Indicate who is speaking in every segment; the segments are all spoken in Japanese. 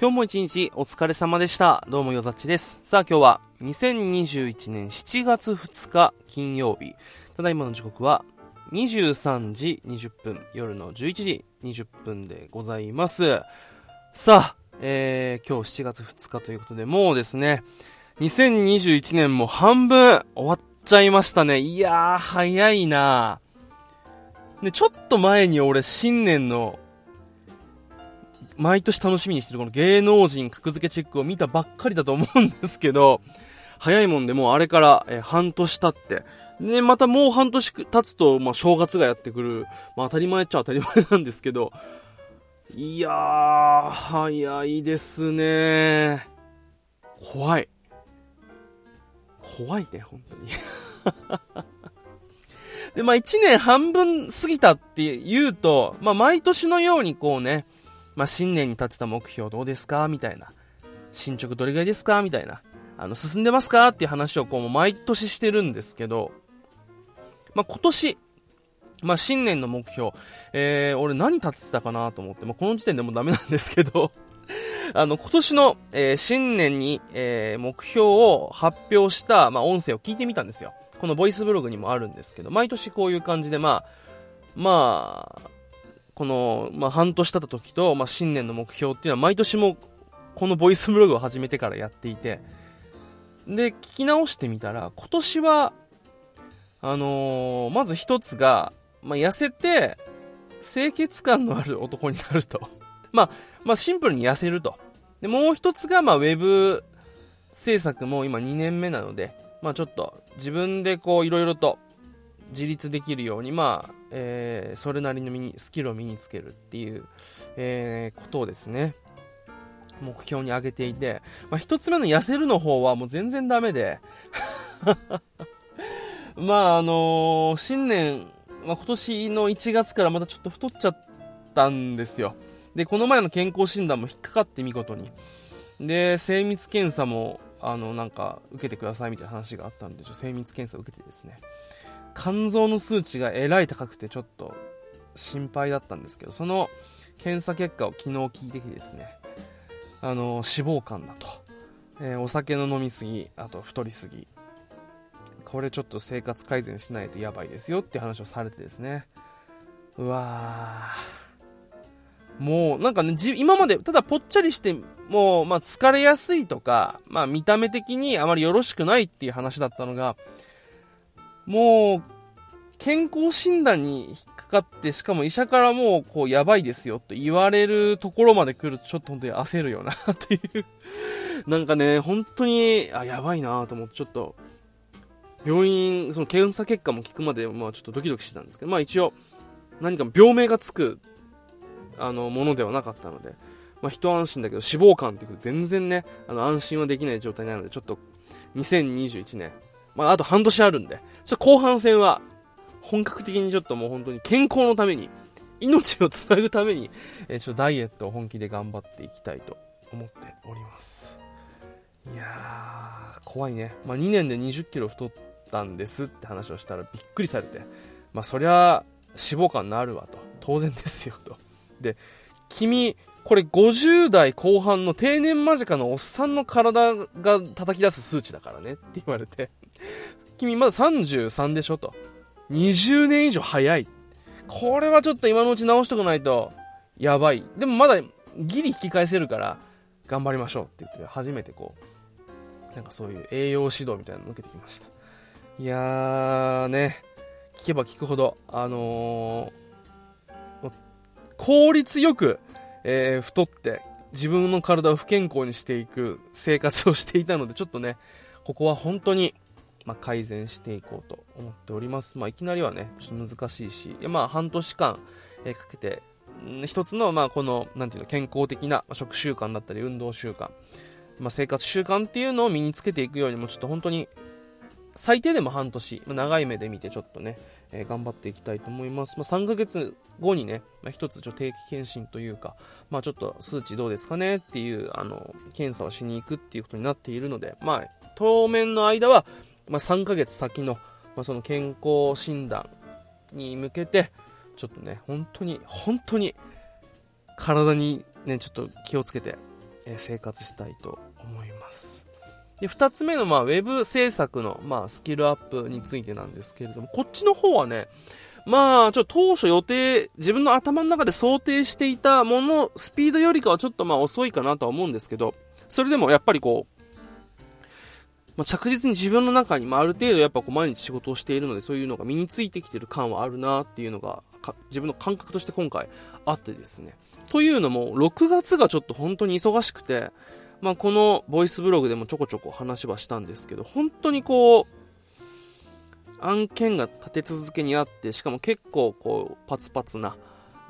Speaker 1: 今日も一日お疲れ様でした。どうもよざっちです。さあ今日は2021年7月2日金曜日。ただいまの時刻は23時20分、夜の11時20分でございます。さあ、えー、今日7月2日ということで、もうですね、2021年も半分終わっちゃいましたね。いやー、早いなで、ちょっと前に俺新年の毎年楽しみにしてるこの芸能人格付けチェックを見たばっかりだと思うんですけど、早いもんでもうあれから、え半年経って、ね、またもう半年経つと、まあ、正月がやってくる。まあ、当たり前っちゃ当たり前なんですけど、いやー、早いですね怖い。怖いね、本当に で、まあ、1年半分過ぎたって言うと、まあ、毎年のようにこうね、まあ、新年に立てた目標どうですか？みたいな。進捗どれぐらいですか？みたいな。あの、進んでますか？っていう話をこう、毎年してるんですけど、まあ、今年、まあ、新年の目標、えー、俺何立ててたかなと思って、まあ、この時点でもダメなんですけど、あの、今年の、えー、新年に、えー、目標を発表した、まあ、音声を聞いてみたんですよ。このボイスブログにもあるんですけど、毎年こういう感じで、まあ、まあ、この、まあ、半年経った時と、まあ、新年の目標っていうのは毎年もこのボイスブログを始めてからやっていて、で、聞き直してみたら、今年は、あのー、まず一つが、まあ、痩せて、清潔感のある男になると。まあ、まあ、シンプルに痩せると。で、もう一つが、まあ、ウェブ制作も今2年目なので、まあ、ちょっと自分でこう、いろいろと自立できるように、まあ、えー、それなりのミニスキルを身につけるっていう、えー、ことをですね、目標に挙げていて、まあ、一つ目の痩せるの方はもう全然ダメで まあ、あのー、新年、まあ、今年の1月からまたちょっと太っちゃったんですよ。で、この前の健康診断も引っかかって見事に。で、精密検査も、あの、なんか、受けてくださいみたいな話があったんで、精密検査を受けてですね。肝臓の数値がえらい高くてちょっと心配だったんですけど、その検査結果を昨日聞いてきてですね、あの、脂肪肝だと。えー、お酒の飲みすぎ、あと太りすぎ。これちょっと生活改善しないとやばいですよって話をされてですね。うわ。もう、なんかね、今まで、ただぽっちゃりして、もう、まあ疲れやすいとか、まあ見た目的にあまりよろしくないっていう話だったのが、もう、健康診断に引っかかって、しかも医者からもう、こう、やばいですよと言われるところまで来ると、ちょっと本当に焦るよなっていう。なんかね、本当に、あ、やばいなと思って、ちょっと、病院、その検査結果も聞くまで、まあちょっとドキドキしてたんですけど、まあ一応、何か病名がつく、あの、ものではなかったので、まあ一安心だけど、脂肪肝っていう全然ね、あの、安心はできない状態なので、ちょっと、2021年、まあ、あと半年あるんで、ちょっと後半戦は、本格的にちょっともう本当に健康のために、命をつなぐために、えー、ちょっとダイエットを本気で頑張っていきたいと思っております。いやー、怖いね。まあ、2年で20キロ太ったんですって話をしたらびっくりされて、まあ、そりゃ、脂肪肝になるわと。当然ですよと。で、君、これ50代後半の定年間近のおっさんの体が叩き出す数値だからねって言われて君まだ33でしょと。20年以上早い。これはちょっと今のうち直しとかないと、やばい。でもまだギリ引き返せるから、頑張りましょうって言って、初めてこう、なんかそういう栄養指導みたいなの受けてきました。いやーね、聞けば聞くほど、あのー、効率よく、えー、太って、自分の体を不健康にしていく生活をしていたので、ちょっとね、ここは本当にまあ、改善していこうと思っております。まあ、いきなりはね、ちょっと難しいし、まあ、半年間、え、かけて、一つの、まあ、この、なんていうの、健康的な食習慣だったり、運動習慣、まあ、生活習慣っていうのを身につけていくようにも、ちょっと本当に、最低でも半年、ま、長い目で見てちょっとね、えー、頑張っていきたいと思います。まあ、3ヶ月後にね、まあ、一つちょ定期検診というか、まあ、ちょっと数値どうですかねっていう、あの、検査をしに行くっていうことになっているので、まあ、当面の間は、まあ、3ヶ月先の、まあ、その健康診断に向けて、ちょっとね、本当に、本当に、体にね、ちょっと気をつけて、え生活したいと思います。で、二つ目の、まあ、ウェブ制作の、まあ、スキルアップについてなんですけれども、こっちの方はね、まあ、ちょっと当初予定、自分の頭の中で想定していたもの、スピードよりかはちょっとまあ遅いかなとは思うんですけど、それでもやっぱりこう、まあ、着実に自分の中に、まあ、る程度やっぱこう毎日仕事をしているので、そういうのが身についてきてる感はあるなっていうのが、自分の感覚として今回あってですね。というのも、6月がちょっと本当に忙しくて、まあ、このボイスブログでもちょこちょこ話はしたんですけど、本当にこう、案件が立て続けにあって、しかも結構こう、パツパツな。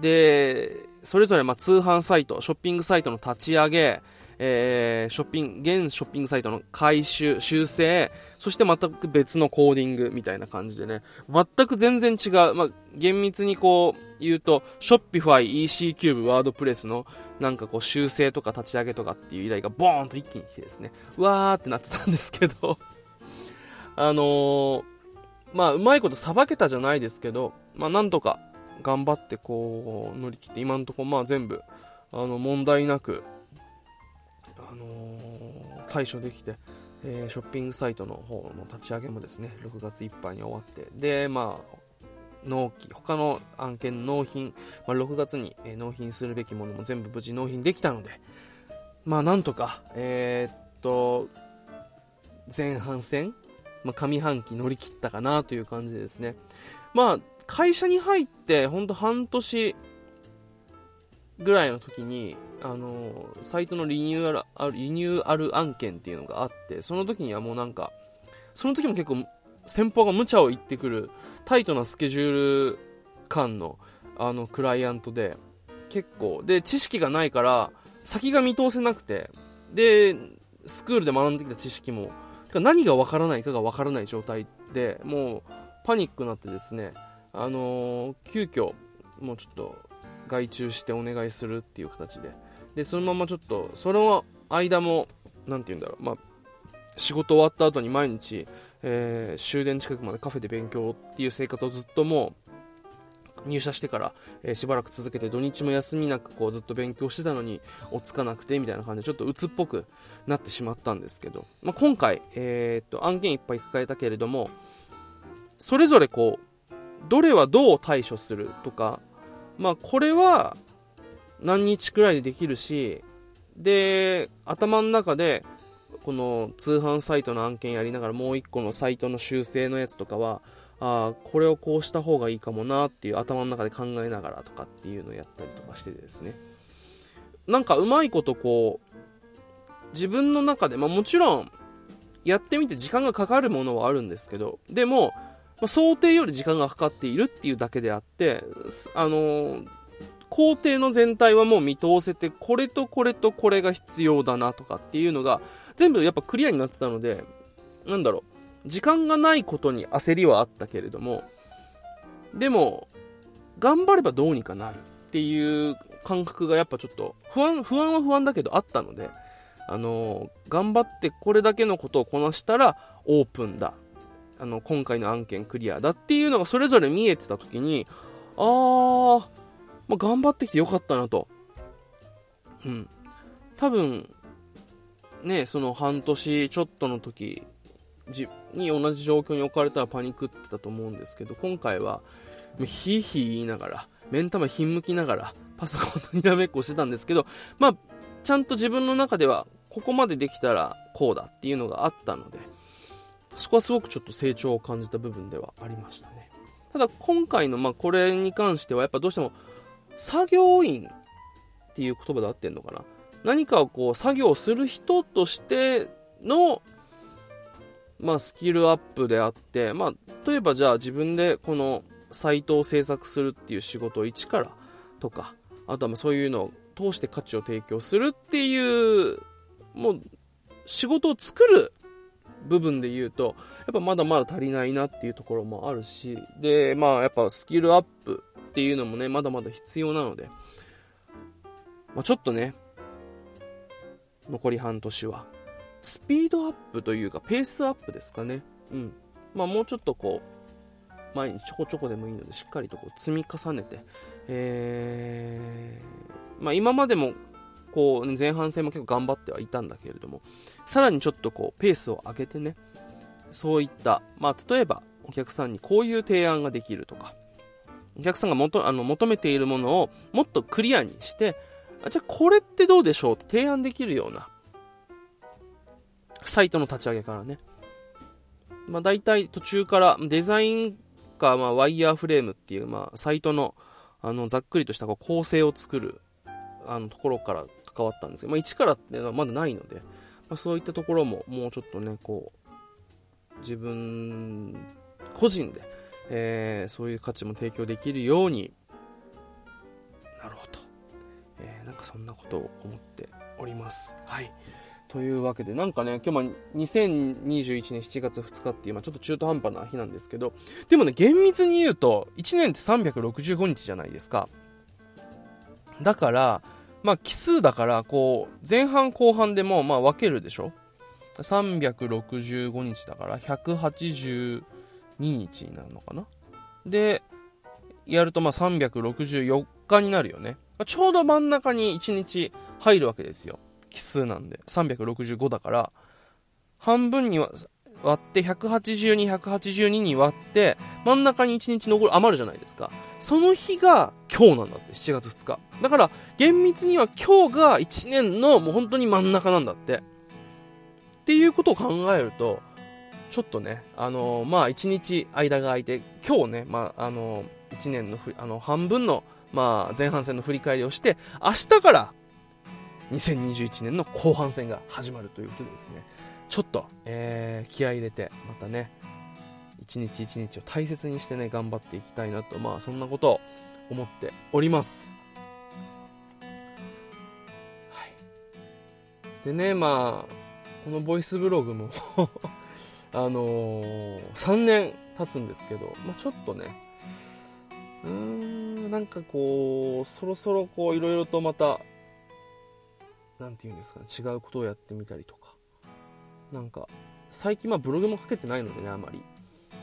Speaker 1: で、それぞれま通販サイト、ショッピングサイトの立ち上げ、えー、ショッピング、現ショッピングサイトの回収、修正、そして全く別のコーディングみたいな感じでね、全く全然違う、まあ、厳密にこう言うと、ショッピファイ、EC キューブ、ワードプレスのなんかこう修正とか立ち上げとかっていう依頼がボーンと一気に来てですね、うわーってなってたんですけど。あのー、まあ、うまいことさばけたじゃないですけど、まあ、なんとか頑張ってこう乗り切って、今のところまあ全部、あの、問題なく、のー、対処できて、えー、ショッピングサイトの方の立ち上げもですね、6月いっぱいに終わって、で、まあ、納期、他の案件納品、まあ、6月に、納品するべきものも全部無事納品できたので、まあ、なんとか、えー、っと、前半戦まあ、上半期乗り切ったかなという感じでですね。まあ、会社に入って、ほんと半年ぐらいの時に、あのサイトのリニューアル、リニューアル案件っていうのがあって、その時にはもうなんか、その時も結構、先方が無茶を言ってくる、タイトなスケジュール感の、あの、クライアントで、結構、で、知識がないから、先が見通せなくて、で、スクールで学んできた知識も、何がわからないかがわからない状態でもうパニックになってですね、あのー、急遽もうちょっと外注してお願いするっていう形で。でそのままちょっとその間も何て言うんだろう、まあ、仕事終わった後に毎日、えー、終電近くまでカフェで勉強っていう生活をずっともう入社してから、えー、しばらく続けて土日も休みなくこうずっと勉強してたのに追っつかなくてみたいな感じでちょっと鬱っぽくなってしまったんですけど、まあ、今回、えー、っと案件いっぱい抱えたけれどもそれぞれこうどれはどう対処するとか、まあ、これは何日くらいでできるしで頭の中でこの通販サイトの案件やりながらもう1個のサイトの修正のやつとかはあこれをこうした方がいいかもなっていう頭の中で考えながらとかっていうのをやったりとかしててですね。なんかうまいことこう自分の中で、まあ、もちろんやってみて時間がかかるものはあるんですけどでも、まあ、想定より時間がかかっているっていうだけであってあのー、工程の全体はもう見通せてこれとこれとこれが必要だなとかっていうのが全部やっぱクリアになってたのでなんだろう時間がないことに焦りはあったけれども、でも、頑張ればどうにかなるっていう感覚がやっぱちょっと、不安、不安は不安だけどあったので、あの頑張ってこれだけのことをこなしたらオープンだ。あの、今回の案件クリアだっていうのがそれぞれ見えてた時に、あー、まあ、頑張ってきてよかったなと。うん。多分、ね、その半年ちょっとの時に同じ状況に置かれたらパニックってたと思うんですけど、今回は、ひいひい言いながら、目ん玉ひんむきながら、パソコンのにらめっこしてたんですけど、まあ、ちゃんと自分の中では、ここまでできたらこうだっていうのがあったので、そこはすごくちょっと成長を感じた部分ではありましたね。ただ今回のまあこれに関してはやっぱどうしても作業員っていう言葉で合ってんのかな何かをこう作業する人としてのまあ、スキルアップであって、まあ、例えばじゃあ自分でこのサイトを制作するっていう仕事を一からとか、あとはまあそういうのを通して価値を提供するっていう、もう仕事を作る部分で言うと、やっぱまだまだ足りないなっていうところもあるし、で、まあやっぱスキルアップっていうのもね、まだまだ必要なので、まあちょっとね、残り半年はスピードアップというか、ペースアップですかね。うん。まあ、もうちょっとこう、前にちょこちょこでもいいので、しっかりとこう積み重ねて、えー、まあ、今までも、こう、前半戦も結構頑張ってはいたんだけれども、さらにちょっとこう、ペースを上げてね、そういった、まあ、例えば、お客さんにこういう提案ができるとか、お客さんがもあの求めているものをもっとクリアにして、あじゃあこれってどうでしょうって提案できるような、サイトの立ち上げからね。まあ大体途中からデザインか、まあワイヤーフレームっていう、まあサイトの、あの、ざっくりとしたこう構成を作る、あのところから関わったんですけど、まあ一からっていうのはまだないので、まあそういったところももうちょっとね、こう、自分個人で、えー、そういう価値も提供できるようになろうと、えー、なんかそんなことを思っております。はい。というわけで、なんかね、今日も2021年7月2日っていう、ちょっと中途半端な日なんですけど、でもね、厳密に言うと、1年って365日じゃないですか。だから、まあ奇数だから、こう、前半後半でも、まあ分けるでしょ ?365 日だから、180、日になるのかな？で、やるとまあ364日になるよね。ちょうど真ん中に1日入るわけですよ。奇数なんで。365だから、半分には割って182、182に割って、真ん中に1日残る、余るじゃないですか。その日が今日なんだって、7月2日。だから、厳密には今日が1年のもう本当に真ん中なんだって。っていうことを考えると、ちょっとね、あのー、まあ、1日間が空いて、今日ね、まあ、あのー、1年の、あの、半分の、まあ、前半戦の振り返りをして、明日から2021年の後半戦が始まるということでですね、ちょっと、えー、気合い入れて、またね、一日一日を大切にしてね、頑張っていきたいなと、まあ、そんなことを思っております。はい。でね、まあ、このボイスブログも あのー、3年経つんですけど、まあ、ちょっとね、うーん、なんかこう、そろそろこう、いろいろとまた、なんて言うんですかね、違うことをやってみたりとか、なんか、最近まあブログも書けてないのでね、あまり。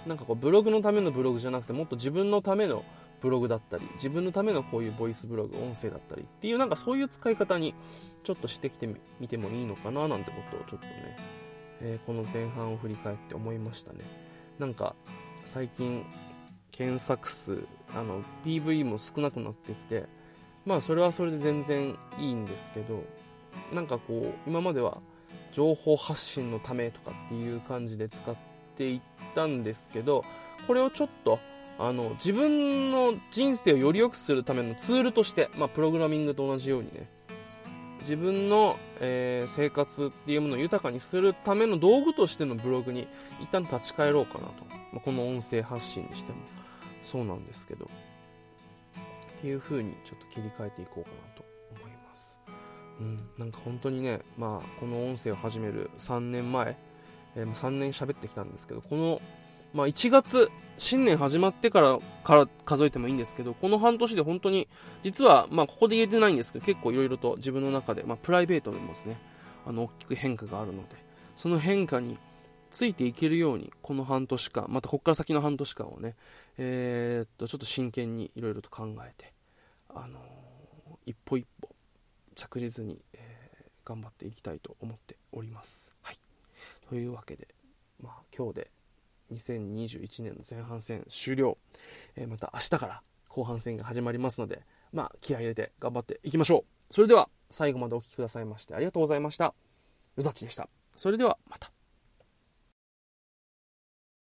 Speaker 1: なんかこう、ブログのためのブログじゃなくて、もっと自分のためのブログだったり、自分のためのこういうボイスブログ、音声だったりっていう、なんかそういう使い方にちょっとしてきてみてもいいのかななんてことをちょっとね、えー、この前半を振り返って思いましたねなんか最近検索数あの PV も少なくなってきてまあそれはそれで全然いいんですけどなんかこう今までは情報発信のためとかっていう感じで使っていったんですけどこれをちょっとあの自分の人生をより良くするためのツールとして、まあ、プログラミングと同じようにね自分の、えー、生活っていうものを豊かにするための道具としてのブログに一旦立ち返ろうかなと、まあ、この音声発信にしても。そうなんですけど。っていう風にちょっと切り替えていこうかなと。うん。なんか本当にねまあこの音声を始める3年前、えー、3年喋ってきたんですけどこのまあ、1月、新年始まってからから数えてもいいんですけど、この半年で本当に、実は、まあ、ここで言えてないんですけど、結構いろいろと自分の中で、まあ、プライベートでもですね、あの、大きく変化があるので、その変化についていけるように、この半年間、またここから先の半年間をね、えー、っと、ちょっと真剣にいろいろと考えて、あのー、一歩一歩、着実に、えー、頑張っていきたいと思っております。はい。というわけで、まあ、今日で2021年の前半戦終了、えー、また明日から後半戦が始まりますので、まあ、気合入れて頑張っていきましょう。それでは、最後までお聴きくださいましてありがとうございました。うざちでした。それでは、また。